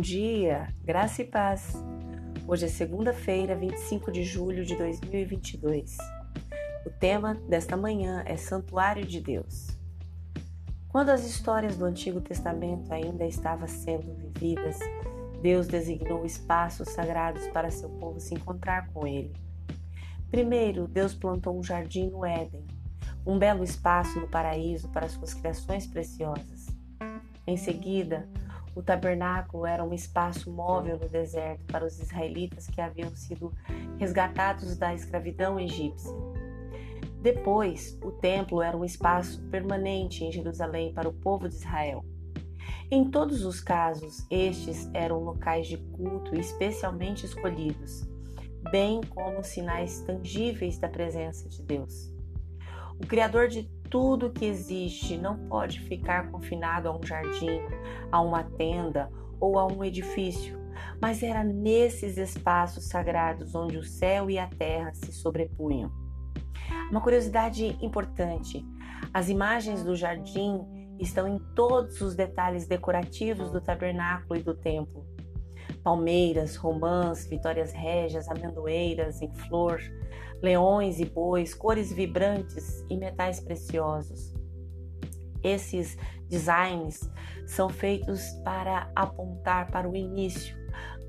dia, graça e paz. Hoje é segunda-feira, 25 de julho de 2022. O tema desta manhã é Santuário de Deus. Quando as histórias do Antigo Testamento ainda estavam sendo vividas, Deus designou espaços sagrados para seu povo se encontrar com Ele. Primeiro, Deus plantou um jardim no Éden, um belo espaço no paraíso para suas criações preciosas. Em seguida, o tabernáculo era um espaço móvel no deserto para os israelitas que haviam sido resgatados da escravidão egípcia. Depois, o templo era um espaço permanente em Jerusalém para o povo de Israel. Em todos os casos, estes eram locais de culto especialmente escolhidos, bem como sinais tangíveis da presença de Deus. O Criador de tudo que existe não pode ficar confinado a um jardim, a uma tenda ou a um edifício, mas era nesses espaços sagrados onde o céu e a terra se sobrepunham. Uma curiosidade importante: as imagens do jardim estão em todos os detalhes decorativos do tabernáculo e do templo. Palmeiras, romãs, vitórias régias, amendoeiras em flor, leões e bois, cores vibrantes e metais preciosos. Esses designs são feitos para apontar para o início,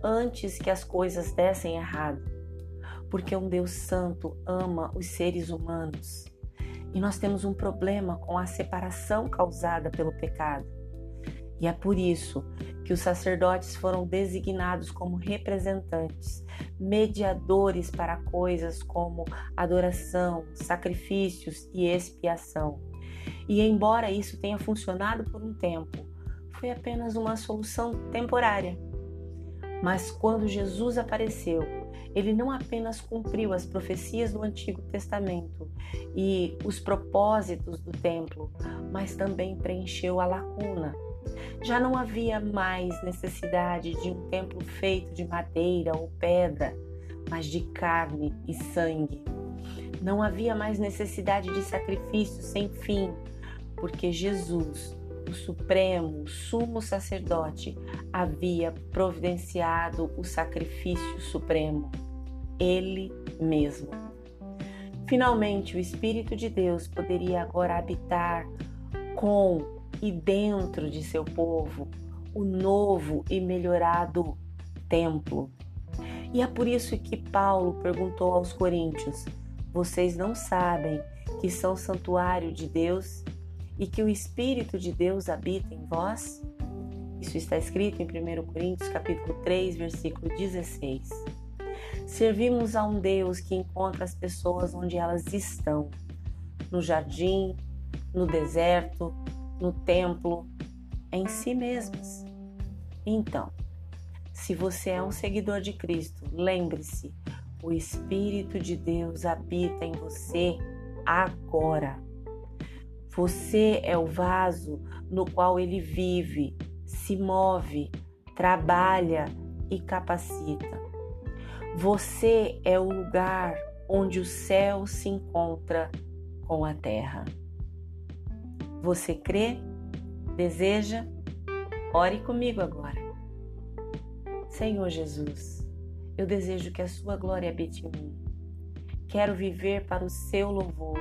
antes que as coisas dessem errado. Porque um Deus Santo ama os seres humanos. E nós temos um problema com a separação causada pelo pecado. E é por isso que os sacerdotes foram designados como representantes, mediadores para coisas como adoração, sacrifícios e expiação. E embora isso tenha funcionado por um tempo, foi apenas uma solução temporária. Mas quando Jesus apareceu, ele não apenas cumpriu as profecias do Antigo Testamento e os propósitos do templo, mas também preencheu a lacuna já não havia mais necessidade de um templo feito de madeira ou pedra, mas de carne e sangue. Não havia mais necessidade de sacrifício sem fim, porque Jesus, o Supremo, Sumo Sacerdote, havia providenciado o sacrifício supremo, Ele mesmo. Finalmente, o Espírito de Deus poderia agora habitar com e dentro de seu povo o novo e melhorado templo. E é por isso que Paulo perguntou aos coríntios: Vocês não sabem que são santuário de Deus e que o Espírito de Deus habita em vós? Isso está escrito em 1 Coríntios capítulo 3, versículo 16. Servimos a um Deus que encontra as pessoas onde elas estão, no jardim, no deserto, no templo, em si mesmas. Então, se você é um seguidor de Cristo, lembre-se: o Espírito de Deus habita em você agora. Você é o vaso no qual ele vive, se move, trabalha e capacita. Você é o lugar onde o céu se encontra com a terra. Você crê? Deseja? Ore comigo agora. Senhor Jesus, eu desejo que a Sua glória habite em mim. Quero viver para o Seu louvor.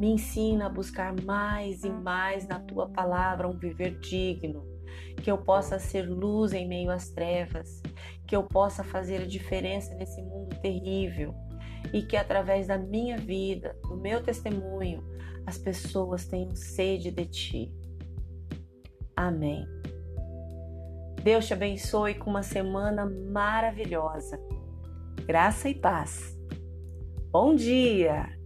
Me ensina a buscar mais e mais na Tua palavra um viver digno, que eu possa ser luz em meio às trevas, que eu possa fazer a diferença nesse mundo terrível e que através da minha vida, do meu testemunho, as pessoas tenham sede de ti. Amém. Deus te abençoe com uma semana maravilhosa. Graça e paz. Bom dia!